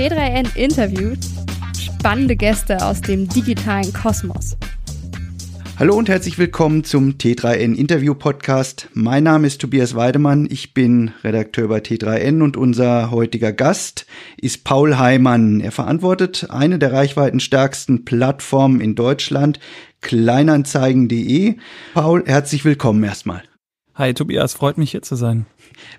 T3N interviewt spannende Gäste aus dem digitalen Kosmos. Hallo und herzlich willkommen zum T3N Interview Podcast. Mein Name ist Tobias Weidemann, ich bin Redakteur bei T3N und unser heutiger Gast ist Paul Heimann. Er verantwortet eine der reichweitenstärksten Plattformen in Deutschland, kleinanzeigen.de. Paul, herzlich willkommen erstmal. Hi Tobias, freut mich hier zu sein.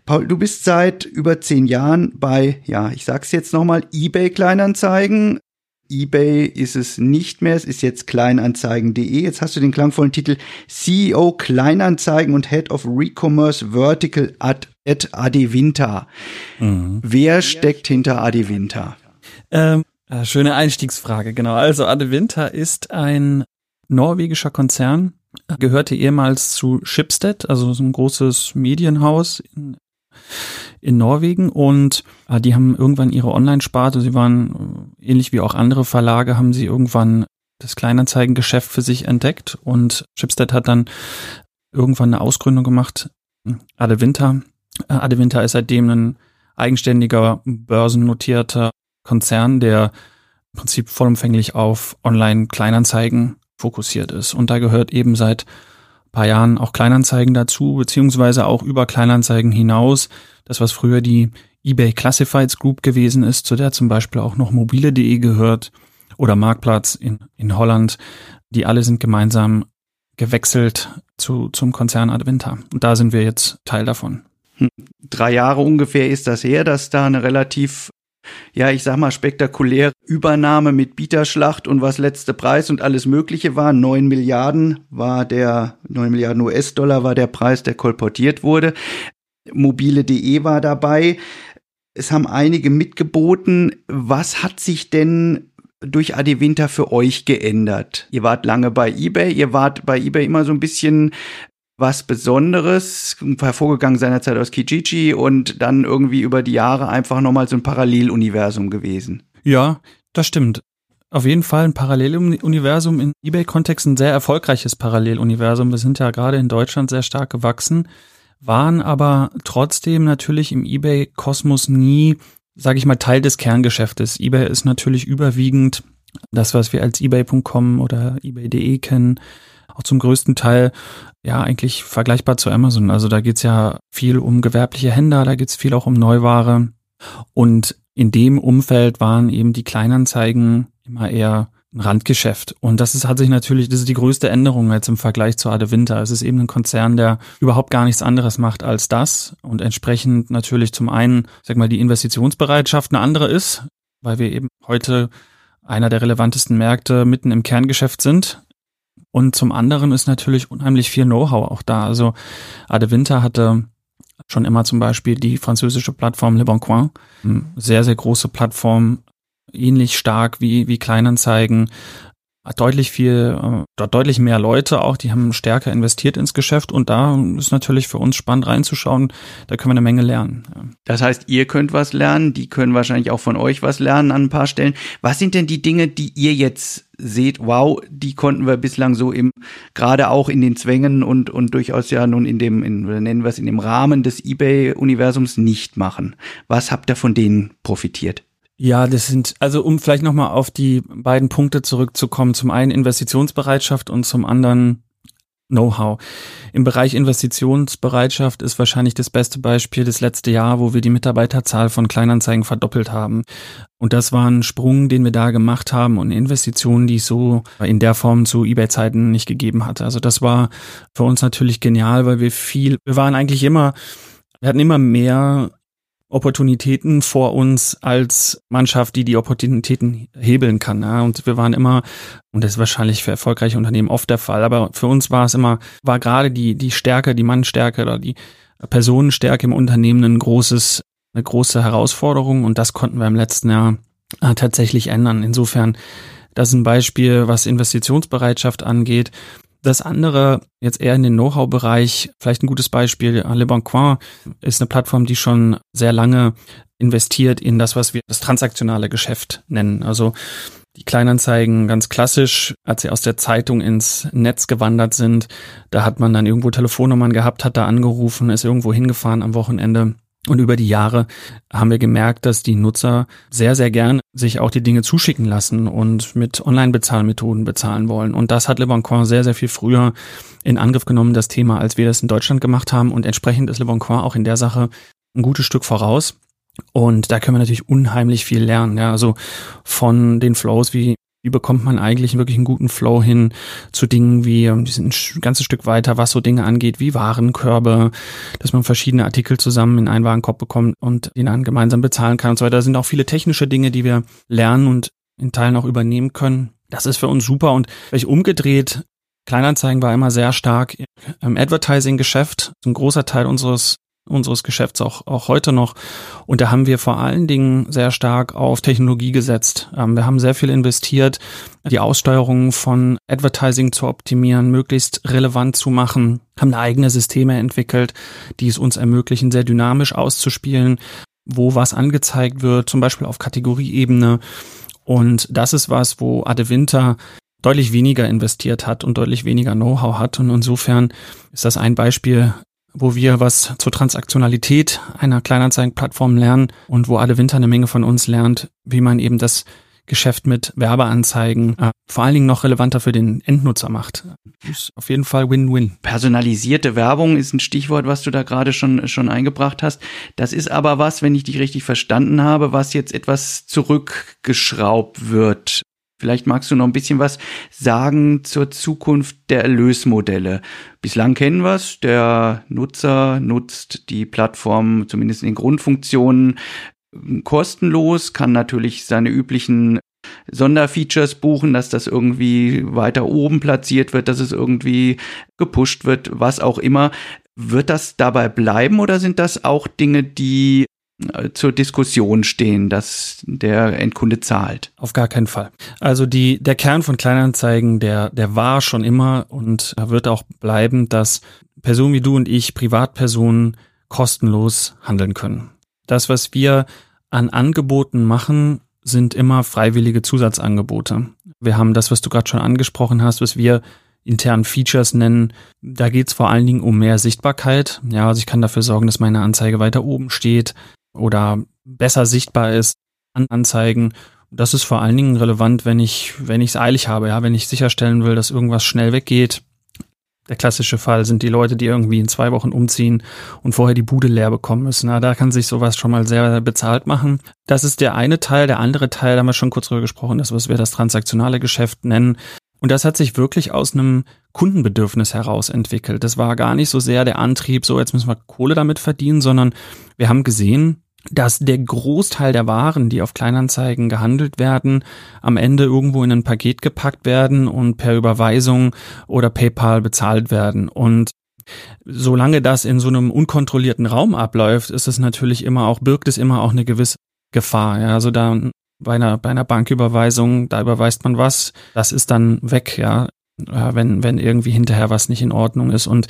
Paul, du bist seit über zehn Jahren bei, ja, ich sag's jetzt nochmal, eBay Kleinanzeigen. eBay ist es nicht mehr, es ist jetzt kleinanzeigen.de. Jetzt hast du den klangvollen Titel CEO Kleinanzeigen und Head of Recommerce Vertical at, at Adevinta. Mhm. Wer steckt hinter Adevinta? Ähm, äh, schöne Einstiegsfrage, genau. Also Adevinta ist ein norwegischer Konzern, gehörte ehemals zu Schibsted, also so ein großes Medienhaus in, in Norwegen und äh, die haben irgendwann ihre Online-Sparte, sie waren äh, ähnlich wie auch andere Verlage, haben sie irgendwann das Kleinanzeigengeschäft für sich entdeckt und Schibsted hat dann irgendwann eine Ausgründung gemacht, Adewinter. Äh, Adewinter ist seitdem ein eigenständiger, börsennotierter Konzern, der im Prinzip vollumfänglich auf Online-Kleinanzeigen fokussiert ist. Und da gehört eben seit paar Jahren auch Kleinanzeigen dazu, beziehungsweise auch über Kleinanzeigen hinaus. Das, was früher die eBay Classifieds Group gewesen ist, zu der zum Beispiel auch noch mobile.de gehört oder Marktplatz in, in Holland, die alle sind gemeinsam gewechselt zu, zum Konzern Adventa. Und da sind wir jetzt Teil davon. Hm. Drei Jahre ungefähr ist das her, dass da eine relativ ja, ich sag mal, spektakuläre Übernahme mit Bieterschlacht und was letzte Preis und alles Mögliche war. Neun Milliarden war der, neun Milliarden US-Dollar war der Preis, der kolportiert wurde. Mobile.de war dabei. Es haben einige mitgeboten. Was hat sich denn durch Adewinter für euch geändert? Ihr wart lange bei eBay, ihr wart bei eBay immer so ein bisschen was Besonderes, hervorgegangen seinerzeit aus Kijiji und dann irgendwie über die Jahre einfach nochmal so ein Paralleluniversum gewesen. Ja, das stimmt. Auf jeden Fall ein Paralleluniversum in eBay-Kontext, ein sehr erfolgreiches Paralleluniversum. Wir sind ja gerade in Deutschland sehr stark gewachsen, waren aber trotzdem natürlich im eBay-Kosmos nie, sage ich mal, Teil des Kerngeschäftes. eBay ist natürlich überwiegend das, was wir als eBay.com oder eBay.de kennen, auch zum größten Teil ja eigentlich vergleichbar zu Amazon. Also da geht's ja viel um gewerbliche Händler, da geht's viel auch um Neuware. Und in dem Umfeld waren eben die Kleinanzeigen immer eher ein Randgeschäft. Und das ist, hat sich natürlich, das ist die größte Änderung jetzt im Vergleich zu Ade Winter. Es ist eben ein Konzern, der überhaupt gar nichts anderes macht als das und entsprechend natürlich zum einen, sag mal, die Investitionsbereitschaft eine andere ist, weil wir eben heute einer der relevantesten Märkte mitten im Kerngeschäft sind. Und zum anderen ist natürlich unheimlich viel Know-how auch da. Also Ade Winter hatte schon immer zum Beispiel die französische Plattform Le Bon Coin, sehr, sehr große Plattform, ähnlich stark wie, wie Kleinanzeigen, deutlich viel, äh, dort deutlich mehr Leute auch, die haben stärker investiert ins Geschäft und da ist natürlich für uns spannend reinzuschauen, da können wir eine Menge lernen. Das heißt, ihr könnt was lernen, die können wahrscheinlich auch von euch was lernen an ein paar Stellen. Was sind denn die Dinge, die ihr jetzt seht, wow, die konnten wir bislang so im, gerade auch in den Zwängen und, und durchaus ja nun in dem, in, nennen wir es in dem Rahmen des eBay-Universums nicht machen. Was habt ihr von denen profitiert? Ja, das sind, also um vielleicht nochmal auf die beiden Punkte zurückzukommen, zum einen Investitionsbereitschaft und zum anderen Know-how. Im Bereich Investitionsbereitschaft ist wahrscheinlich das beste Beispiel das letzte Jahr, wo wir die Mitarbeiterzahl von Kleinanzeigen verdoppelt haben. Und das war ein Sprung, den wir da gemacht haben und Investitionen, die es so in der Form zu eBay-Zeiten nicht gegeben hatte. Also das war für uns natürlich genial, weil wir viel, wir waren eigentlich immer, wir hatten immer mehr Opportunitäten vor uns als Mannschaft, die die Opportunitäten hebeln kann. Ja? Und wir waren immer, und das ist wahrscheinlich für erfolgreiche Unternehmen oft der Fall, aber für uns war es immer, war gerade die, die Stärke, die Mannstärke oder die Personenstärke im Unternehmen ein großes, eine große Herausforderung und das konnten wir im letzten Jahr äh, tatsächlich ändern. Insofern, das ist ein Beispiel, was Investitionsbereitschaft angeht. Das andere, jetzt eher in den Know-how-Bereich, vielleicht ein gutes Beispiel, Le Bon Coin ist eine Plattform, die schon sehr lange investiert in das, was wir das transaktionale Geschäft nennen. Also die Kleinanzeigen ganz klassisch, als sie aus der Zeitung ins Netz gewandert sind, da hat man dann irgendwo Telefonnummern gehabt, hat da angerufen, ist irgendwo hingefahren am Wochenende Und über die Jahre haben wir gemerkt, dass die Nutzer sehr, sehr gern sich auch die Dinge zuschicken lassen und mit Online-Bezahlmethoden bezahlen wollen. Und das hat Le Bon Coin sehr, sehr viel früher in Angriff genommen, das Thema, als wir das in Deutschland gemacht haben. Und entsprechend ist Le Bon Coin auch in der Sache ein gutes Stück voraus. Und da können wir natürlich unheimlich viel lernen. Ja, also von den Flows wie wie bekommt man eigentlich wirklich einen guten Flow hin zu Dingen wie, ähm, die sind ein ganzes Stück weiter, was so Dinge angeht, wie Warenkörbe, dass man verschiedene Artikel zusammen in einen Warenkorb bekommt und den dann gemeinsam bezahlen kann und so weiter. Da sind auch viele technische Dinge, die wir lernen und in Teilen auch übernehmen können. Das ist für uns super und vielleicht umgedreht, Kleinanzeigen war immer sehr stark im Advertising-Geschäft. Ein großer Teil unseres unseres Geschäfts auch, auch heute noch. Und da haben wir vor allen Dingen sehr stark auf Technologie gesetzt. Ähm, wir haben sehr viel investiert, die Aussteuerung von Advertising zu optimieren, möglichst relevant zu machen, haben eigene Systeme entwickelt, die es uns ermöglichen, sehr dynamisch auszuspielen, wo was angezeigt wird, zum Beispiel auf Kategorieebene. Und das ist was, wo Ade Winter deutlich weniger investiert hat und deutlich weniger Know-how hat. Und insofern ist das ein Beispiel wo wir was zur Transaktionalität einer Kleinanzeigenplattform lernen und wo alle Winter eine Menge von uns lernt, wie man eben das Geschäft mit Werbeanzeigen äh, vor allen Dingen noch relevanter für den Endnutzer macht. Ist auf jeden Fall Win-Win. Personalisierte Werbung ist ein Stichwort, was du da gerade schon, schon eingebracht hast. Das ist aber was, wenn ich dich richtig verstanden habe, was jetzt etwas zurückgeschraubt wird. Vielleicht magst du noch ein bisschen was sagen zur Zukunft der Erlösmodelle. Bislang kennen wir es. Der Nutzer nutzt die Plattform zumindest in den Grundfunktionen kostenlos, kann natürlich seine üblichen Sonderfeatures buchen, dass das irgendwie weiter oben platziert wird, dass es irgendwie gepusht wird, was auch immer. Wird das dabei bleiben oder sind das auch Dinge, die zur Diskussion stehen, dass der Endkunde zahlt. Auf gar keinen Fall. Also die, der Kern von Kleinanzeigen, der, der war schon immer und wird auch bleiben, dass Personen wie du und ich, Privatpersonen, kostenlos handeln können. Das, was wir an Angeboten machen, sind immer freiwillige Zusatzangebote. Wir haben das, was du gerade schon angesprochen hast, was wir internen Features nennen. Da geht es vor allen Dingen um mehr Sichtbarkeit. Ja, also ich kann dafür sorgen, dass meine Anzeige weiter oben steht oder besser sichtbar ist an Anzeigen. Das ist vor allen Dingen relevant, wenn ich, wenn ich es eilig habe, ja, wenn ich sicherstellen will, dass irgendwas schnell weggeht. Der klassische Fall sind die Leute, die irgendwie in zwei Wochen umziehen und vorher die Bude leer bekommen müssen. Na, da kann sich sowas schon mal sehr bezahlt machen. Das ist der eine Teil. Der andere Teil, da haben wir schon kurz drüber gesprochen, das, was wir das transaktionale Geschäft nennen. Und das hat sich wirklich aus einem Kundenbedürfnis heraus entwickelt. Das war gar nicht so sehr der Antrieb, so jetzt müssen wir Kohle damit verdienen, sondern wir haben gesehen, dass der Großteil der Waren, die auf Kleinanzeigen gehandelt werden, am Ende irgendwo in ein Paket gepackt werden und per Überweisung oder PayPal bezahlt werden. Und solange das in so einem unkontrollierten Raum abläuft, ist es natürlich immer auch, birgt es immer auch eine gewisse Gefahr. Ja, also da bei einer, bei einer Banküberweisung, da überweist man was, das ist dann weg, ja, wenn, wenn irgendwie hinterher was nicht in Ordnung ist. Und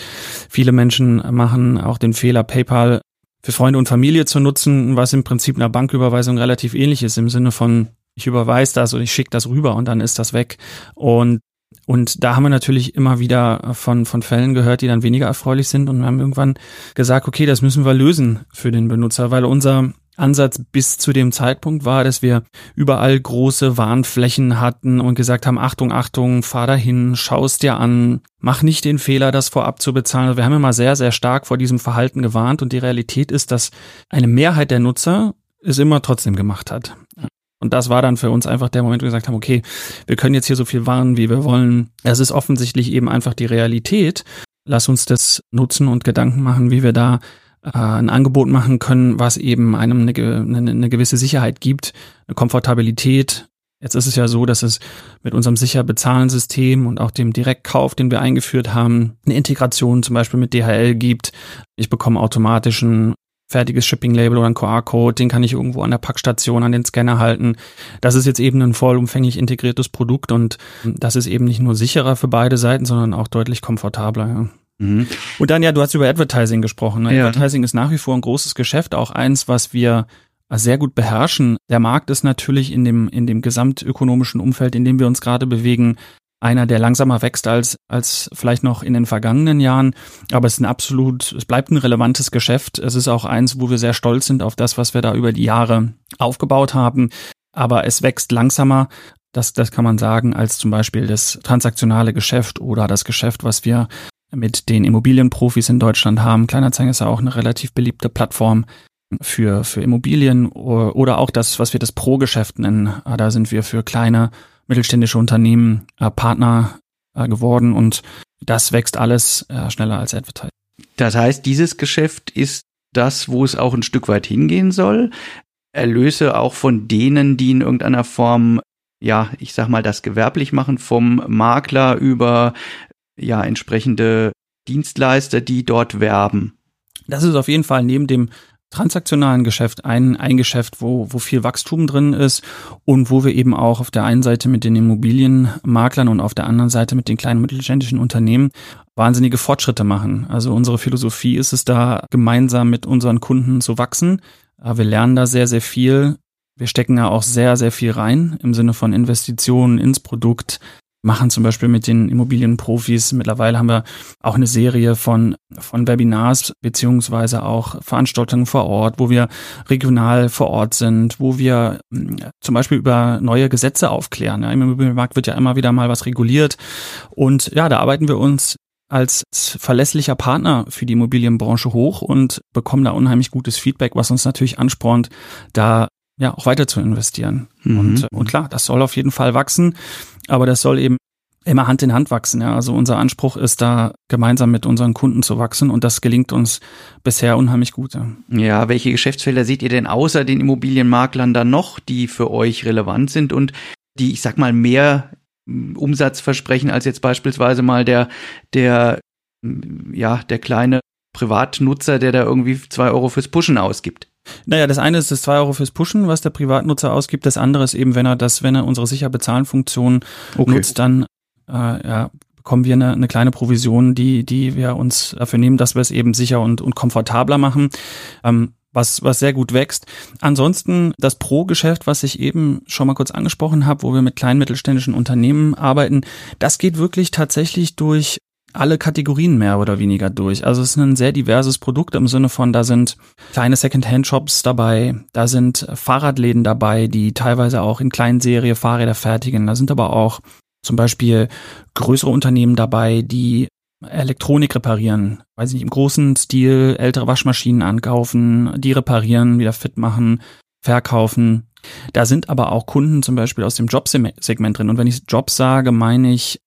viele Menschen machen auch den Fehler, PayPal für Freunde und Familie zu nutzen, was im Prinzip einer Banküberweisung relativ ähnlich ist, im Sinne von, ich überweise das und ich schicke das rüber und dann ist das weg. Und und da haben wir natürlich immer wieder von, von Fällen gehört, die dann weniger erfreulich sind und wir haben irgendwann gesagt, okay, das müssen wir lösen für den Benutzer, weil unser, Ansatz bis zu dem Zeitpunkt war, dass wir überall große Warnflächen hatten und gesagt haben, Achtung, Achtung, fahr dahin, schau es dir an, mach nicht den Fehler, das vorab zu bezahlen. Also wir haben immer sehr, sehr stark vor diesem Verhalten gewarnt und die Realität ist, dass eine Mehrheit der Nutzer es immer trotzdem gemacht hat. Und das war dann für uns einfach der Moment, wo wir gesagt haben, okay, wir können jetzt hier so viel warnen, wie wir wollen. Es ist offensichtlich eben einfach die Realität. Lass uns das nutzen und Gedanken machen, wie wir da äh, ein Angebot machen können, was eben einem eine, eine, eine gewisse Sicherheit gibt, eine Komfortabilität. Jetzt ist es ja so, dass es mit unserem sicher bezahlen System und auch dem Direktkauf, den wir eingeführt haben, eine Integration zum Beispiel mit DHL gibt. Ich bekomme automatisch ein fertiges Shipping-Label oder ein QR-Code, den kann ich irgendwo an der Packstation an den Scanner halten. Das ist jetzt eben ein vollumfänglich integriertes Produkt und das ist eben nicht nur sicherer für beide Seiten, sondern auch deutlich komfortabler. Ja. Mhm. Und dann, ja, du hast über Advertising gesprochen. Ne? Ja. Advertising ist nach wie vor ein großes Geschäft, auch eins, was wir sehr gut beherrschen. Der Markt ist natürlich in dem, in dem gesamtökonomischen Umfeld, in dem wir uns gerade bewegen, einer, der langsamer wächst als, als vielleicht noch in den vergangenen Jahren. Aber es ist ein absolut, es bleibt ein relevantes Geschäft. Es ist auch eins, wo wir sehr stolz sind auf das, was wir da über die Jahre aufgebaut haben. Aber es wächst langsamer. Das, das kann man sagen, als zum Beispiel das transaktionale Geschäft oder das Geschäft, was wir mit den Immobilienprofis in Deutschland haben. Kleinanzeigen ist ja auch eine relativ beliebte Plattform für, für Immobilien oder auch das, was wir das Pro-Geschäft nennen. Da sind wir für kleine mittelständische Unternehmen äh, Partner äh, geworden und das wächst alles äh, schneller als Advertising. Das heißt, dieses Geschäft ist das, wo es auch ein Stück weit hingehen soll. Erlöse auch von denen, die in irgendeiner Form, ja, ich sag mal, das gewerblich machen, vom Makler über ja entsprechende Dienstleister, die dort werben. Das ist auf jeden Fall neben dem transaktionalen Geschäft ein, ein Geschäft, wo, wo viel Wachstum drin ist und wo wir eben auch auf der einen Seite mit den Immobilienmaklern und auf der anderen Seite mit den kleinen mittelständischen Unternehmen wahnsinnige Fortschritte machen. Also unsere Philosophie ist es da, gemeinsam mit unseren Kunden zu wachsen. Wir lernen da sehr, sehr viel. Wir stecken da auch sehr, sehr viel rein im Sinne von Investitionen ins Produkt, machen zum Beispiel mit den Immobilienprofis. Mittlerweile haben wir auch eine Serie von, von Webinars beziehungsweise auch Veranstaltungen vor Ort, wo wir regional vor Ort sind, wo wir hm, zum Beispiel über neue Gesetze aufklären. Ja, Im Immobilienmarkt wird ja immer wieder mal was reguliert und ja, da arbeiten wir uns als verlässlicher Partner für die Immobilienbranche hoch und bekommen da unheimlich gutes Feedback, was uns natürlich anspornt, da ja auch weiter zu investieren. Mhm. Und, und klar, das soll auf jeden Fall wachsen. Aber das soll eben immer Hand in Hand wachsen. Ja. Also unser Anspruch ist da gemeinsam mit unseren Kunden zu wachsen und das gelingt uns bisher unheimlich gut. Ja, ja welche Geschäftsfelder seht ihr denn außer den Immobilienmaklern dann noch, die für euch relevant sind und die, ich sag mal, mehr Umsatz versprechen als jetzt beispielsweise mal der, der, ja, der kleine Privatnutzer, der da irgendwie zwei Euro fürs Pushen ausgibt? Naja, das eine ist das 2 Euro fürs Pushen, was der Privatnutzer ausgibt. Das andere ist eben, wenn er das, wenn er unsere sicher bezahlen Funktion okay. nutzt, dann äh, ja, bekommen wir eine, eine kleine Provision, die, die wir uns dafür nehmen, dass wir es eben sicher und, und komfortabler machen. Ähm, was, was sehr gut wächst. Ansonsten das Pro-Geschäft, was ich eben schon mal kurz angesprochen habe, wo wir mit kleinen mittelständischen Unternehmen arbeiten, das geht wirklich tatsächlich durch alle Kategorien mehr oder weniger durch. Also es ist ein sehr diverses Produkt im Sinne von, da sind kleine Second-Hand-Shops dabei, da sind Fahrradläden dabei, die teilweise auch in kleinen Serie Fahrräder fertigen. Da sind aber auch zum Beispiel größere Unternehmen dabei, die Elektronik reparieren, weiß ich nicht, im großen Stil ältere Waschmaschinen ankaufen, die reparieren, wieder fit machen, verkaufen. Da sind aber auch Kunden zum Beispiel aus dem Jobsegment drin. Und wenn ich Jobs sage, meine ich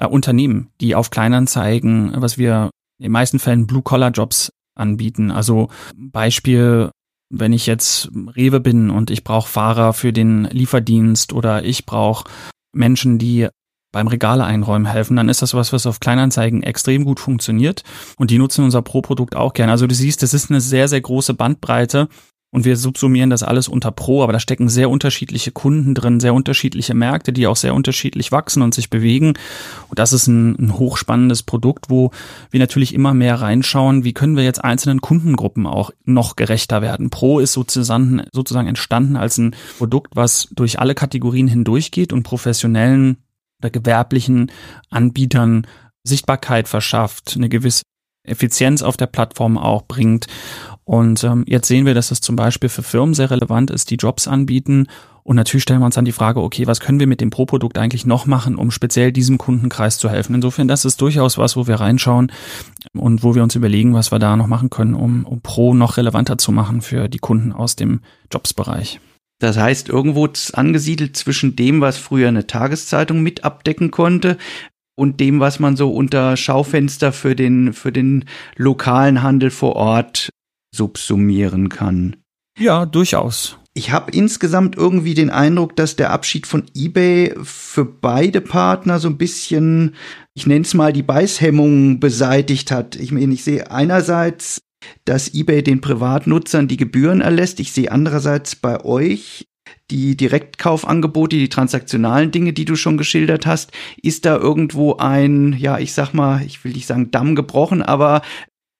äh, Unternehmen, die auf Kleinanzeigen, was wir in den meisten Fällen Blue-Collar-Jobs anbieten. Also Beispiel, wenn ich jetzt Rewe bin und ich brauche Fahrer für den Lieferdienst oder ich brauche Menschen, die beim Regale einräumen helfen, dann ist das was, was auf Kleinanzeigen extrem gut funktioniert und die nutzen unser Pro-Produkt auch gerne. Also du siehst, das ist eine sehr, sehr große Bandbreite und wir subsumieren das alles unter Pro, aber da stecken sehr unterschiedliche Kunden drin, sehr unterschiedliche Märkte, die auch sehr unterschiedlich wachsen und sich bewegen. Und das ist ein, ein hochspannendes Produkt, wo wir natürlich immer mehr reinschauen, wie können wir jetzt einzelnen Kundengruppen auch noch gerechter werden. Pro ist sozusagen, sozusagen entstanden als ein Produkt, was durch alle Kategorien hindurchgeht und professionellen oder gewerblichen Anbietern Sichtbarkeit verschafft, eine gewisse Effizienz auf der Plattform auch bringt. Und ähm, jetzt sehen wir, dass das zum Beispiel für Firmen sehr relevant ist, die Jobs anbieten. Und natürlich stellen wir uns dann die Frage, okay, was können wir mit dem Pro-Produkt eigentlich noch machen, um speziell diesem Kundenkreis zu helfen? Insofern, das ist durchaus was, wo wir reinschauen und wo wir uns überlegen, was wir da noch machen können, um, um Pro noch relevanter zu machen für die Kunden aus dem Jobs-Bereich. Das heißt, irgendwo angesiedelt zwischen dem, was früher eine Tageszeitung mit abdecken konnte, und dem, was man so unter Schaufenster für den, für den lokalen Handel vor Ort subsumieren kann. Ja, durchaus. Ich habe insgesamt irgendwie den Eindruck, dass der Abschied von eBay für beide Partner so ein bisschen, ich nenne es mal, die Beißhemmung beseitigt hat. Ich meine, ich sehe einerseits, dass eBay den Privatnutzern die Gebühren erlässt. Ich sehe andererseits bei euch die Direktkaufangebote, die transaktionalen Dinge, die du schon geschildert hast, ist da irgendwo ein, ja, ich sag mal, ich will nicht sagen Damm gebrochen, aber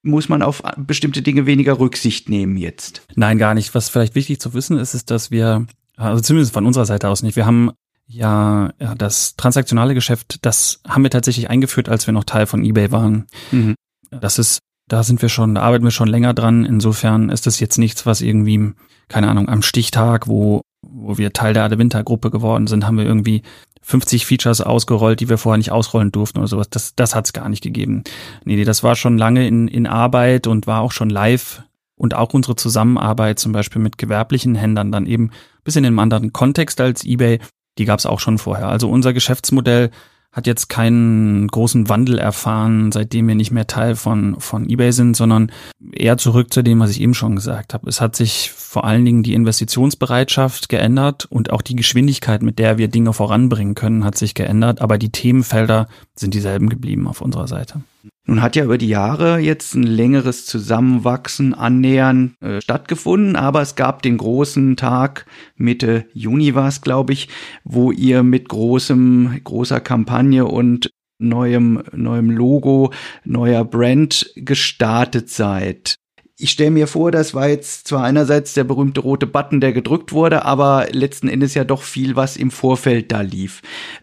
muss man auf bestimmte Dinge weniger Rücksicht nehmen jetzt? Nein, gar nicht. Was vielleicht wichtig zu wissen ist, ist, dass wir, also zumindest von unserer Seite aus nicht, wir haben ja, ja, das transaktionale Geschäft, das haben wir tatsächlich eingeführt, als wir noch Teil von eBay waren. Mhm. Das ist, da sind wir schon, da arbeiten wir schon länger dran. Insofern ist das jetzt nichts, was irgendwie, keine Ahnung, am Stichtag, wo, wo wir Teil der Adewinter-Gruppe geworden sind, haben wir irgendwie 50 Features ausgerollt, die wir vorher nicht ausrollen durften oder sowas. Das, das hat es gar nicht gegeben. Nee, nee, das war schon lange in, in Arbeit und war auch schon live. Und auch unsere Zusammenarbeit zum Beispiel mit gewerblichen Händlern dann eben bisschen in einem anderen Kontext als eBay, die gab es auch schon vorher. Also unser Geschäftsmodell hat jetzt keinen großen Wandel erfahren, seitdem wir nicht mehr Teil von, von eBay sind, sondern eher zurück zu dem, was ich eben schon gesagt habe. Es hat sich vor allen Dingen die Investitionsbereitschaft geändert und auch die Geschwindigkeit, mit der wir Dinge voranbringen können, hat sich geändert, aber die Themenfelder sind dieselben geblieben auf unserer Seite. Nun hat ja über die Jahre jetzt ein längeres Zusammenwachsen, Annähern äh, stattgefunden, aber es gab den großen Tag, Mitte Juni war es, glaube ich, wo ihr mit großem, großer Kampagne und neuem, neuem Logo, neuer Brand gestartet seid ich stelle mir vor, das war jetzt zwar einerseits der berühmte rote Button, der gedrückt wurde, aber letzten Endes ja doch viel, was im Vorfeld da lief.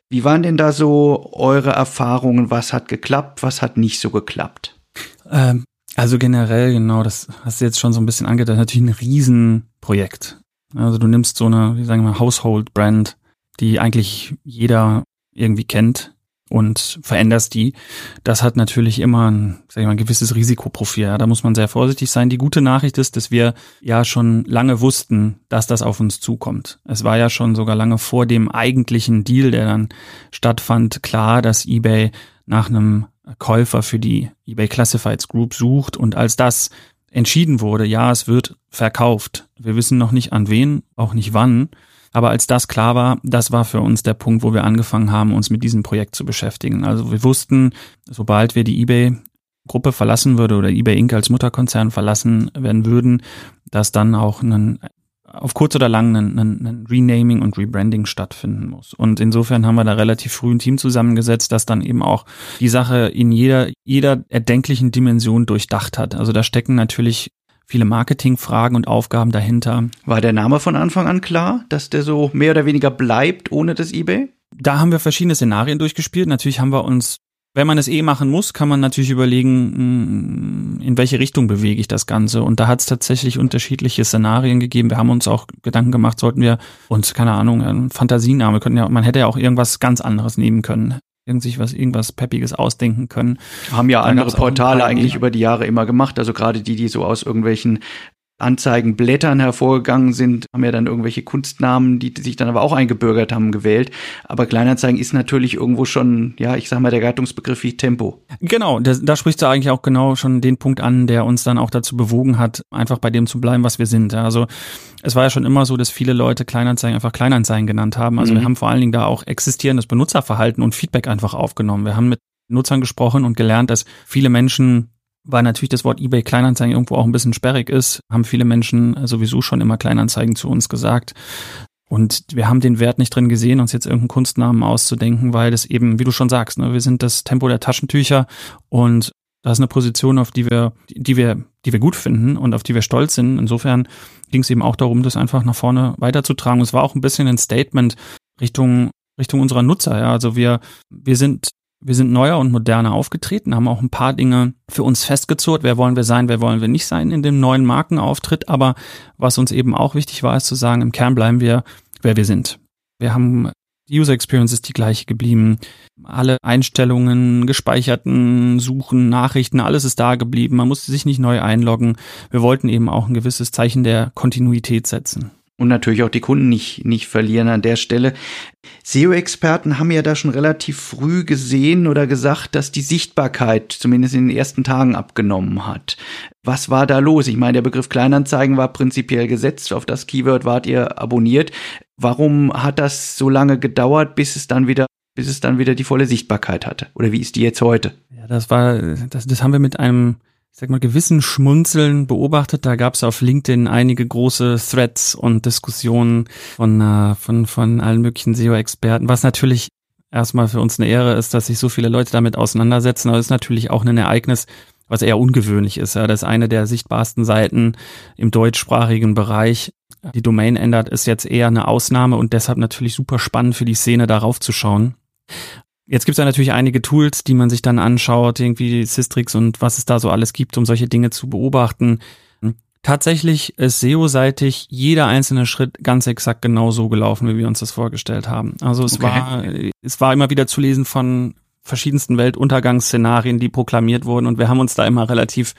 Wie waren denn da so eure Erfahrungen? Was hat geklappt, was hat nicht so geklappt? Ähm, also generell, genau, das hast du jetzt schon so ein bisschen angedeutet, natürlich ein Riesenprojekt. Also du nimmst so eine, wie sagen wir, Household Brand, die eigentlich jeder irgendwie kennt und veränderst die. Das hat natürlich immer ein, sag ich mal, ein gewisses Risikoprofil. Ja, da muss man sehr vorsichtig sein. Die gute Nachricht ist, dass wir ja schon lange wussten, dass das auf uns zukommt. Es war ja schon sogar lange vor dem eigentlichen Deal, der dann stattfand, klar, dass eBay nach einem Käufer für die eBay Classifieds Group sucht und als das entschieden wurde, ja, es wird verkauft. Wir wissen noch nicht an wen, auch nicht wann aber als das klar war, das war für uns der Punkt, wo wir angefangen haben, uns mit diesem Projekt zu beschäftigen. Also wir wussten, sobald wir die eBay Gruppe verlassen würde oder eBay Inc. als Mutterkonzern verlassen werden würden, dass dann auch ein, auf kurz oder lang ein, ein, ein Renaming und Rebranding stattfinden muss. Und insofern haben wir da relativ früh ein Team zusammengesetzt, das dann eben auch die Sache in jeder, jeder erdenklichen Dimension durchdacht hat. Also da stecken natürlich viele Marketingfragen und Aufgaben dahinter. War der Name von Anfang an klar, dass der so mehr oder weniger bleibt ohne das eBay? Da haben wir verschiedene Szenarien durchgespielt. Natürlich haben wir uns, wenn man es eh machen muss, kann man natürlich überlegen, mm, in welche Richtung bewege ich das Ganze. Und da hat es tatsächlich unterschiedliche Szenarien gegeben. Wir haben uns auch Gedanken gemacht, sollten wir uns, keine Ahnung, einen Fantasiename könnten ja, man hätte ja auch irgendwas ganz anderes nehmen können sich was irgendwas Peppiges ausdenken können. Haben ja andere Portale eigentlich über die Jahre immer gemacht, also gerade die, die so aus irgendwelchen Anzeigenblättern hervorgegangen sind, haben ja dann irgendwelche Kunstnamen, die sich dann aber auch eingebürgert haben, gewählt. Aber Kleinanzeigen ist natürlich irgendwo schon, ja, ich sag mal, der Gattungsbegriff wie Tempo. Genau, da, da sprichst du eigentlich auch genau schon den Punkt an, der uns dann auch dazu bewogen hat, einfach bei dem zu bleiben, was wir sind. Also es war ja schon immer so, dass viele Leute Kleinanzeigen einfach Kleinanzeigen genannt haben. Also mhm. wir haben vor allen Dingen da auch existierendes Benutzerverhalten und Feedback einfach aufgenommen. Wir haben mit Nutzern gesprochen und gelernt, dass viele Menschen weil natürlich das Wort eBay Kleinanzeigen irgendwo auch ein bisschen sperrig ist, haben viele Menschen sowieso schon immer Kleinanzeigen zu uns gesagt. Und wir haben den Wert nicht drin gesehen, uns jetzt irgendeinen Kunstnamen auszudenken, weil das eben, wie du schon sagst, ne, wir sind das Tempo der Taschentücher und das ist eine Position, auf die wir, die wir, die wir gut finden und auf die wir stolz sind. Insofern ging es eben auch darum, das einfach nach vorne weiterzutragen. es war auch ein bisschen ein Statement Richtung Richtung unserer Nutzer. Ja, also wir wir sind wir sind neuer und moderner aufgetreten, haben auch ein paar Dinge für uns festgezurrt. Wer wollen wir sein, wer wollen wir nicht sein in dem neuen Markenauftritt. Aber was uns eben auch wichtig war, ist zu sagen, im Kern bleiben wir, wer wir sind. Wir haben die User Experience ist die gleiche geblieben. Alle Einstellungen, gespeicherten Suchen, Nachrichten, alles ist da geblieben. Man musste sich nicht neu einloggen. Wir wollten eben auch ein gewisses Zeichen der Kontinuität setzen und natürlich auch die Kunden nicht, nicht verlieren an der Stelle. SEO-Experten haben ja da schon relativ früh gesehen oder gesagt, dass die Sichtbarkeit zumindest in den ersten Tagen abgenommen hat. Was war da los? Ich meine, der Begriff Kleinanzeigen war prinzipiell gesetzt. Auf das Keyword wart ihr abonniert. Warum hat das so lange gedauert, bis es dann wieder bis es dann wieder die volle Sichtbarkeit hatte? Oder wie ist die jetzt heute? Ja, das war, das, das haben wir mit einem ich sag mal, gewissen Schmunzeln beobachtet. Da gab es auf LinkedIn einige große Threads und Diskussionen von, äh, von, von allen möglichen SEO-Experten, was natürlich erstmal für uns eine Ehre ist, dass sich so viele Leute damit auseinandersetzen, aber es ist natürlich auch ein Ereignis, was eher ungewöhnlich ist. Ja, das ist eine der sichtbarsten Seiten im deutschsprachigen Bereich. Die Domain ändert, ist jetzt eher eine Ausnahme und deshalb natürlich super spannend für die Szene darauf zu schauen. Jetzt gibt es ja natürlich einige Tools, die man sich dann anschaut, irgendwie Systrix und was es da so alles gibt, um solche Dinge zu beobachten. Tatsächlich ist SEO-seitig jeder einzelne Schritt ganz exakt genau so gelaufen, wie wir uns das vorgestellt haben. Also es okay. war, es war immer wieder zu lesen von verschiedensten Weltuntergangsszenarien, die proklamiert wurden und wir haben uns da immer relativ,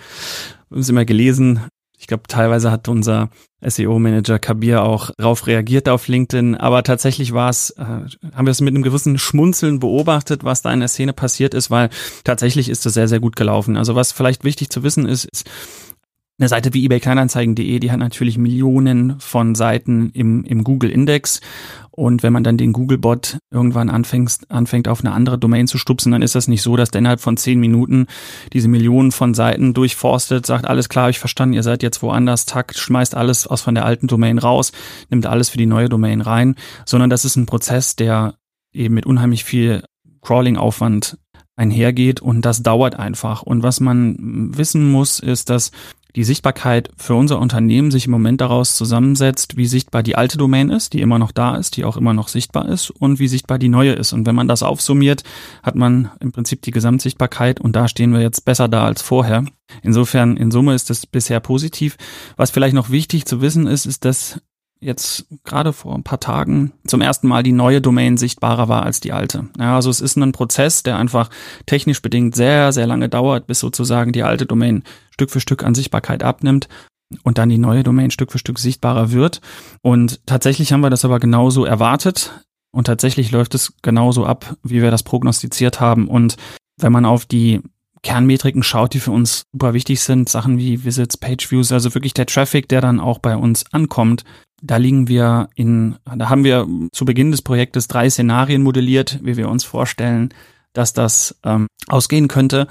wir haben es immer gelesen. Ich glaube, teilweise hat unser SEO-Manager Kabir auch darauf reagiert auf LinkedIn, aber tatsächlich war es, äh, haben wir es mit einem gewissen Schmunzeln beobachtet, was da in der Szene passiert ist, weil tatsächlich ist es sehr, sehr gut gelaufen. Also was vielleicht wichtig zu wissen ist, ist eine Seite wie eBay Kleinanzeigen.de, die hat natürlich Millionen von Seiten im, im Google-Index. Und wenn man dann den Google-Bot irgendwann anfängt, anfängt, auf eine andere Domain zu stupsen, dann ist das nicht so, dass der innerhalb von zehn Minuten diese Millionen von Seiten durchforstet, sagt, alles klar, ich verstanden, ihr seid jetzt woanders, takt, schmeißt alles aus von der alten Domain raus, nimmt alles für die neue Domain rein, sondern das ist ein Prozess, der eben mit unheimlich viel Crawling-Aufwand einhergeht und das dauert einfach. Und was man wissen muss, ist, dass die Sichtbarkeit für unser Unternehmen sich im Moment daraus zusammensetzt, wie sichtbar die alte Domain ist, die immer noch da ist, die auch immer noch sichtbar ist und wie sichtbar die neue ist. Und wenn man das aufsummiert, hat man im Prinzip die Gesamtsichtbarkeit und da stehen wir jetzt besser da als vorher. Insofern, in Summe ist das bisher positiv. Was vielleicht noch wichtig zu wissen ist, ist, dass jetzt gerade vor ein paar Tagen zum ersten Mal die neue Domain sichtbarer war als die alte. Ja, also es ist ein Prozess, der einfach technisch bedingt sehr, sehr lange dauert, bis sozusagen die alte Domain Stück für Stück an Sichtbarkeit abnimmt und dann die neue Domain Stück für Stück sichtbarer wird. Und tatsächlich haben wir das aber genauso erwartet und tatsächlich läuft es genauso ab, wie wir das prognostiziert haben. Und wenn man auf die Kernmetriken schaut, die für uns super wichtig sind, Sachen wie Visits, Pageviews, also wirklich der Traffic, der dann auch bei uns ankommt, da liegen wir in, da haben wir zu Beginn des Projektes drei Szenarien modelliert, wie wir uns vorstellen, dass das ähm, ausgehen könnte.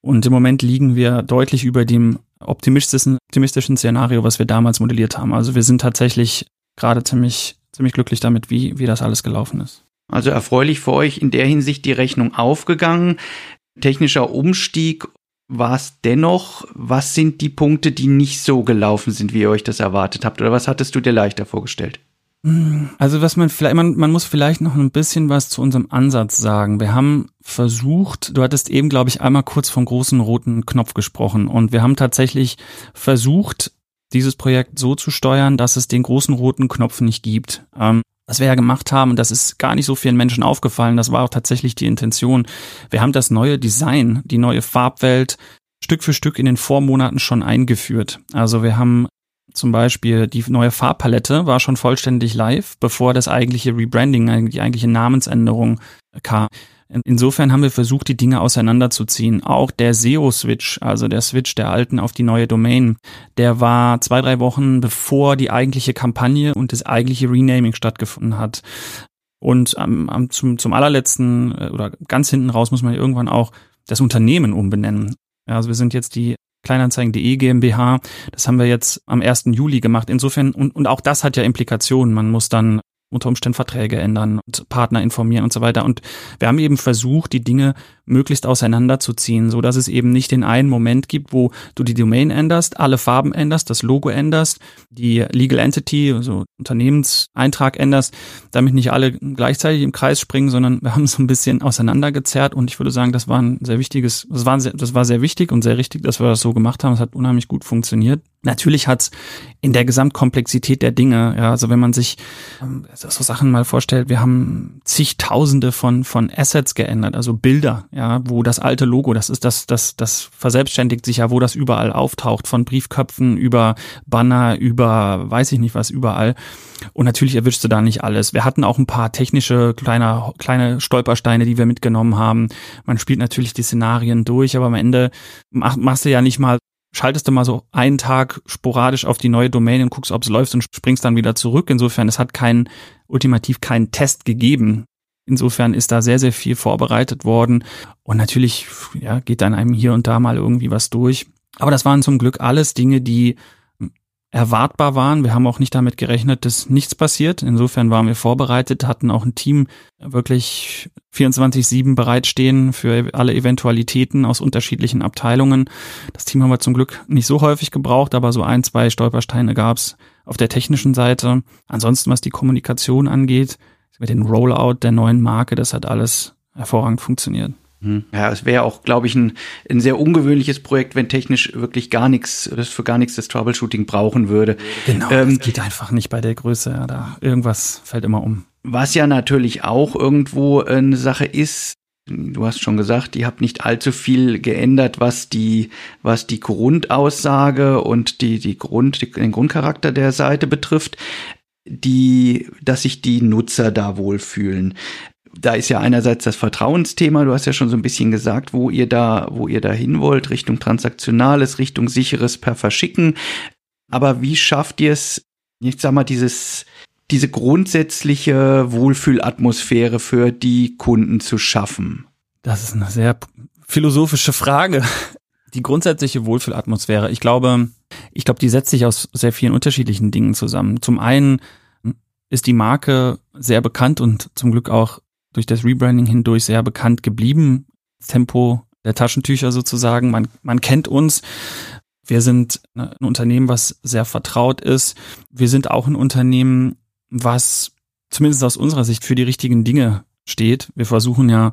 Und im Moment liegen wir deutlich über dem optimistischen, optimistischen Szenario, was wir damals modelliert haben. Also wir sind tatsächlich gerade ziemlich, ziemlich glücklich damit, wie, wie das alles gelaufen ist. Also erfreulich für euch in der Hinsicht die Rechnung aufgegangen. Technischer Umstieg war es dennoch, was sind die Punkte, die nicht so gelaufen sind, wie ihr euch das erwartet habt? Oder was hattest du dir leichter vorgestellt? Also was man vielleicht, man, man muss vielleicht noch ein bisschen was zu unserem Ansatz sagen. Wir haben versucht, du hattest eben, glaube ich, einmal kurz vom großen roten Knopf gesprochen und wir haben tatsächlich versucht, dieses Projekt so zu steuern, dass es den großen roten Knopf nicht gibt. Ähm, was wir ja gemacht haben, das ist gar nicht so vielen Menschen aufgefallen, das war auch tatsächlich die Intention. Wir haben das neue Design, die neue Farbwelt Stück für Stück in den Vormonaten schon eingeführt. Also wir haben zum Beispiel die neue Farbpalette war schon vollständig live, bevor das eigentliche Rebranding, die eigentliche Namensänderung kam. Insofern haben wir versucht, die Dinge auseinanderzuziehen. Auch der SEO-Switch, also der Switch der alten auf die neue Domain, der war zwei, drei Wochen bevor die eigentliche Kampagne und das eigentliche Renaming stattgefunden hat. Und am, am, zum, zum allerletzten äh, oder ganz hinten raus muss man irgendwann auch das Unternehmen umbenennen. Also wir sind jetzt die Kleinanzeigen.de GmbH. Das haben wir jetzt am 1. Juli gemacht. Insofern, und, und auch das hat ja Implikationen. Man muss dann unter Umständen Verträge ändern und Partner informieren und so weiter. Und wir haben eben versucht, die Dinge möglichst auseinanderzuziehen, so dass es eben nicht den einen Moment gibt, wo du die Domain änderst, alle Farben änderst, das Logo änderst, die Legal Entity, also Unternehmenseintrag änderst, damit nicht alle gleichzeitig im Kreis springen, sondern wir haben es ein bisschen auseinandergezerrt und ich würde sagen, das war ein sehr wichtiges, das war, sehr, das war sehr wichtig und sehr richtig, dass wir das so gemacht haben. Es hat unheimlich gut funktioniert. Natürlich hat's in der Gesamtkomplexität der Dinge, ja, also wenn man sich ähm, so Sachen mal vorstellt, wir haben zigtausende von, von Assets geändert, also Bilder, ja, wo das alte Logo, das ist das, das, das verselbstständigt sich ja, wo das überall auftaucht, von Briefköpfen über Banner, über weiß ich nicht was, überall. Und natürlich erwischst du da nicht alles. Wir hatten auch ein paar technische kleine, kleine Stolpersteine, die wir mitgenommen haben. Man spielt natürlich die Szenarien durch, aber am Ende mach, machst du ja nicht mal schaltest du mal so einen Tag sporadisch auf die neue Domain und guckst, ob es läuft und springst dann wieder zurück. Insofern, es hat keinen, ultimativ keinen Test gegeben. Insofern ist da sehr, sehr viel vorbereitet worden. Und natürlich, ja, geht dann einem hier und da mal irgendwie was durch. Aber das waren zum Glück alles Dinge, die erwartbar waren. Wir haben auch nicht damit gerechnet, dass nichts passiert. Insofern waren wir vorbereitet, hatten auch ein Team wirklich 24-7 bereitstehen für alle Eventualitäten aus unterschiedlichen Abteilungen. Das Team haben wir zum Glück nicht so häufig gebraucht, aber so ein, zwei Stolpersteine gab's auf der technischen Seite. Ansonsten, was die Kommunikation angeht, mit dem Rollout der neuen Marke, das hat alles hervorragend funktioniert. Hm. Ja, es wäre auch, glaube ich, ein, ein sehr ungewöhnliches Projekt, wenn technisch wirklich gar nichts, das für gar nichts das Troubleshooting brauchen würde. Genau, ähm, das geht einfach nicht bei der Größe. Ja, da irgendwas fällt immer um. Was ja natürlich auch irgendwo eine Sache ist, du hast schon gesagt, ihr habt nicht allzu viel geändert, was die, was die Grundaussage und die, die Grund, den Grundcharakter der Seite betrifft, die, dass sich die Nutzer da wohlfühlen da ist ja einerseits das Vertrauensthema, du hast ja schon so ein bisschen gesagt, wo ihr da, wo ihr da hin wollt, Richtung Transaktionales, Richtung sicheres per Verschicken. Aber wie schafft ihr es, ich sag mal, dieses, diese grundsätzliche Wohlfühlatmosphäre für die Kunden zu schaffen? Das ist eine sehr philosophische Frage. Die grundsätzliche Wohlfühlatmosphäre, ich glaube, ich glaube, die setzt sich aus sehr vielen unterschiedlichen Dingen zusammen. Zum einen ist die Marke sehr bekannt und zum Glück auch durch das Rebranding hindurch sehr bekannt geblieben. Tempo der Taschentücher sozusagen. Man, man kennt uns. Wir sind ein Unternehmen, was sehr vertraut ist. Wir sind auch ein Unternehmen, was zumindest aus unserer Sicht für die richtigen Dinge steht. Wir versuchen ja